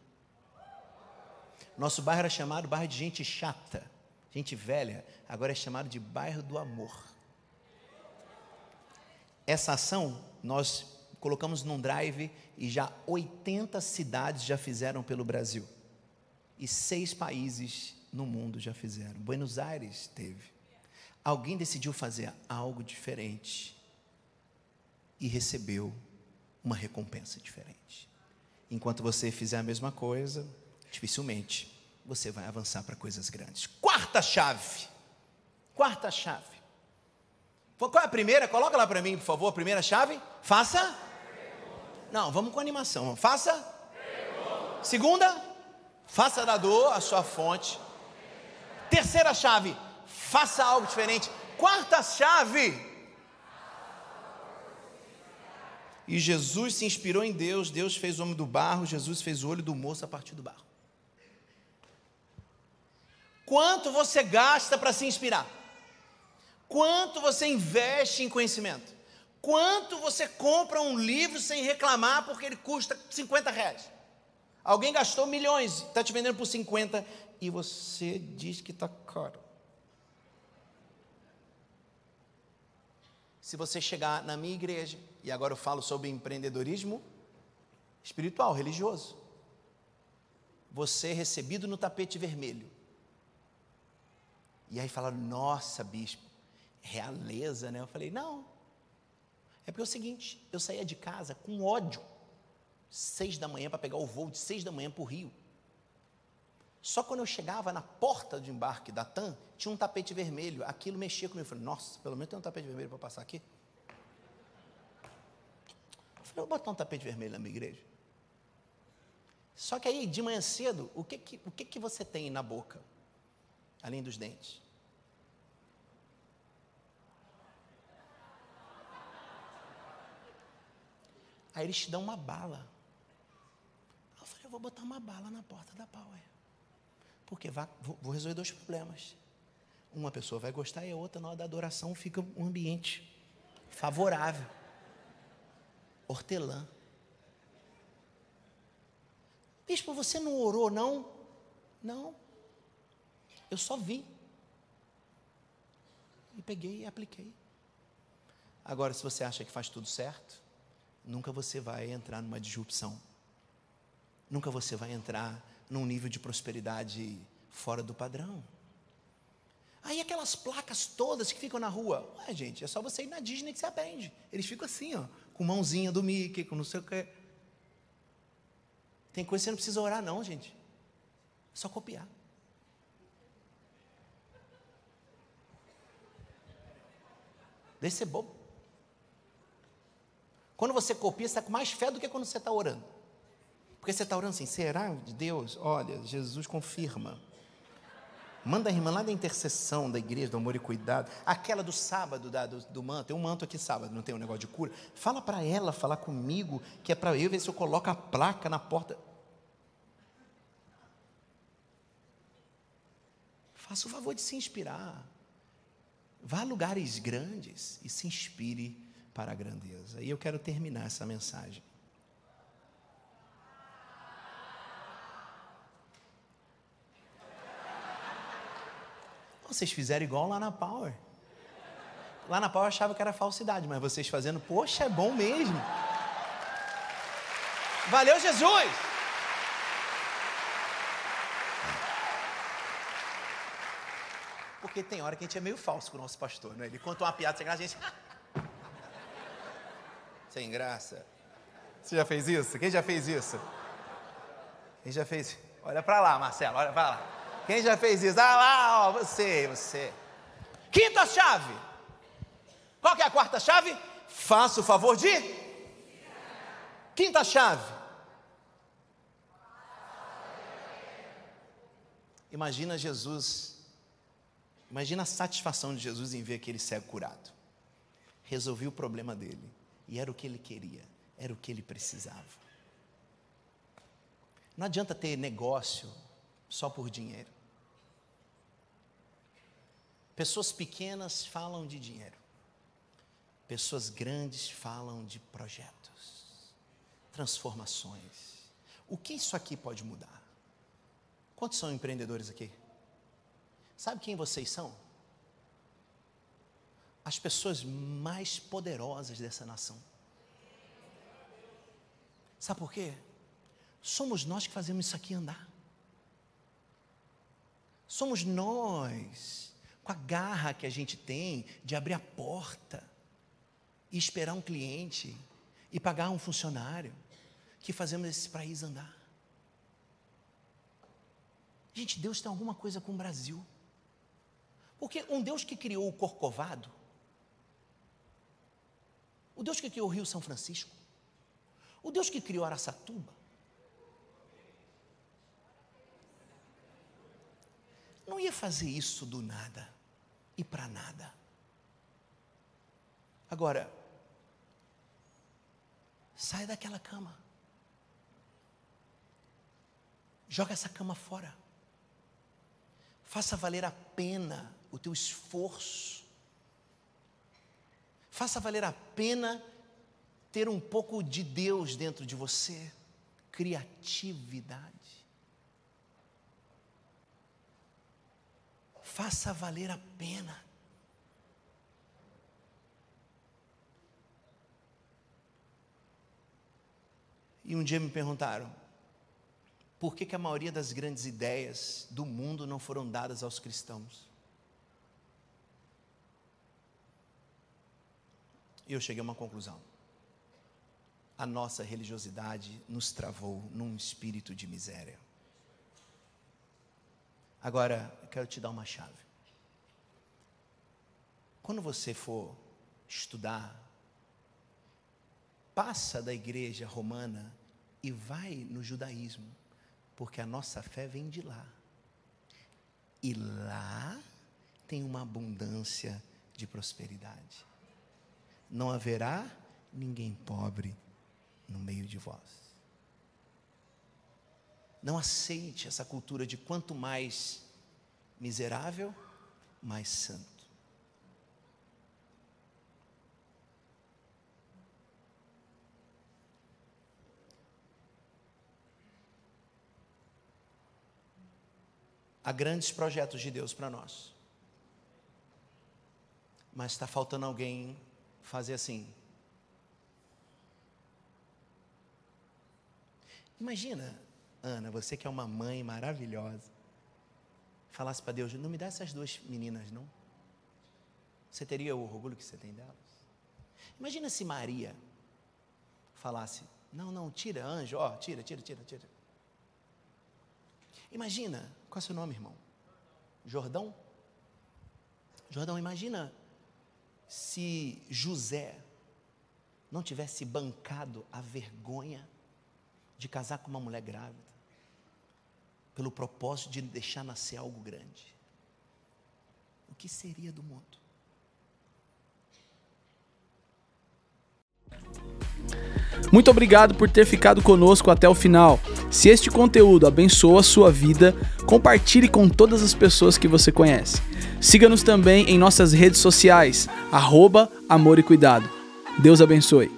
Nosso bairro era chamado bairro de gente chata, gente velha, agora é chamado de bairro do amor. Essa ação nós colocamos num drive e já 80 cidades já fizeram pelo Brasil. E seis países no mundo já fizeram. Buenos Aires teve. Alguém decidiu fazer algo diferente e recebeu uma recompensa diferente. Enquanto você fizer a mesma coisa, dificilmente você vai avançar para coisas grandes. Quarta chave. Quarta chave. Qual é a primeira? Coloca lá para mim, por favor, a primeira chave. Faça. Não, vamos com animação. Faça. Segunda, faça da dor a sua fonte. Terceira chave, faça algo diferente. Quarta chave, E Jesus se inspirou em Deus, Deus fez o homem do barro, Jesus fez o olho do moço a partir do barro. Quanto você gasta para se inspirar? Quanto você investe em conhecimento? Quanto você compra um livro sem reclamar porque ele custa 50 reais? Alguém gastou milhões, está te vendendo por 50 e você diz que está caro. Se você chegar na minha igreja e agora eu falo sobre empreendedorismo espiritual, religioso. Você é recebido no tapete vermelho. E aí falaram, nossa, bispo, realeza, né? Eu falei, não. É porque é o seguinte, eu saía de casa com ódio, seis da manhã para pegar o voo de seis da manhã para o Rio. Só quando eu chegava na porta de embarque da TAM, tinha um tapete vermelho. Aquilo mexia comigo. Eu falei, nossa, pelo menos tem um tapete vermelho para passar aqui. Falei, vou botar um tapete vermelho na minha igreja. Só que aí, de manhã cedo, o que, que, o que, que você tem na boca? Além dos dentes. Aí eles te dão uma bala. Eu falei, eu vou botar uma bala na porta da Power. Porque vou resolver dois problemas. Uma pessoa vai gostar e a outra, na hora da adoração, fica um ambiente favorável. Hortelã. Bispo, você não orou, não? Não. Eu só vi. E peguei e apliquei. Agora, se você acha que faz tudo certo, nunca você vai entrar numa disrupção. Nunca você vai entrar num nível de prosperidade fora do padrão. Aí aquelas placas todas que ficam na rua, ué, gente, é só você ir na Disney que você aprende. Eles ficam assim, ó, com mãozinha do Mickey, com não sei o que. Tem coisa que você não precisa orar, não, gente. É só copiar. Deixa ser bobo. Quando você copia, você está com mais fé do que quando você está orando. Porque você está orando assim, será de Deus? Olha, Jesus confirma. Manda a irmã lá da intercessão da igreja, do amor e cuidado, aquela do sábado, da, do, do manto, tem um manto aqui sábado, não tem um negócio de cura. Fala para ela falar comigo, que é para eu ver se eu coloco a placa na porta. Faça o favor de se inspirar. Vá a lugares grandes e se inspire para a grandeza. E eu quero terminar essa mensagem. Vocês fizeram igual lá na Power. Lá na Power eu achava que era falsidade, mas vocês fazendo, poxa, é bom mesmo. Valeu, Jesus! Porque tem hora que a gente é meio falso com o nosso pastor, né? Ele conta uma piada sem graça, a gente. Sem graça. Você já fez isso? Quem já fez isso? Quem já fez? Olha para lá, Marcelo, olha para lá. Quem já fez isso? Ah lá, ó, você, você. Quinta chave. Qual que é a quarta chave? Faça o favor de. Quinta chave. Imagina Jesus. Imagina a satisfação de Jesus em ver aquele cego curado. Resolvi o problema dele. E era o que ele queria. Era o que ele precisava. Não adianta ter negócio só por dinheiro. Pessoas pequenas falam de dinheiro. Pessoas grandes falam de projetos, transformações. O que isso aqui pode mudar? Quantos são empreendedores aqui? Sabe quem vocês são? As pessoas mais poderosas dessa nação. Sabe por quê? Somos nós que fazemos isso aqui andar. Somos nós, com a garra que a gente tem de abrir a porta e esperar um cliente e pagar um funcionário, que fazemos esse país andar. Gente, Deus tem alguma coisa com o Brasil. Porque um Deus que criou o Corcovado, o Deus que criou o Rio São Francisco, o Deus que criou Araçatuba, não ia fazer isso do nada e para nada. Agora, sai daquela cama. Joga essa cama fora. Faça valer a pena o teu esforço. Faça valer a pena ter um pouco de Deus dentro de você. Criatividade. Faça valer a pena. E um dia me perguntaram, por que, que a maioria das grandes ideias do mundo não foram dadas aos cristãos? E eu cheguei a uma conclusão. A nossa religiosidade nos travou num espírito de miséria. Agora, eu quero te dar uma chave. Quando você for estudar, passa da igreja romana e vai no judaísmo. Porque a nossa fé vem de lá. E lá tem uma abundância de prosperidade. Não haverá ninguém pobre no meio de vós. Não aceite essa cultura de quanto mais miserável, mais santo. Há grandes projetos de Deus para nós. Mas está faltando alguém fazer assim. Imagina, Ana, você que é uma mãe maravilhosa, falasse para Deus: não me dá essas duas meninas, não. Você teria o orgulho que você tem delas? Imagina se Maria falasse: não, não, tira, anjo, ó, tira, tira, tira, tira. Imagina, qual é o seu nome, irmão? Jordão? Jordão, imagina se José não tivesse bancado a vergonha de casar com uma mulher grávida, pelo propósito de deixar nascer algo grande. O que seria do mundo? Muito obrigado por ter ficado conosco até o final. Se este conteúdo abençoa a sua vida, compartilhe com todas as pessoas que você conhece. Siga-nos também em nossas redes sociais, arroba Amor e Cuidado. Deus abençoe.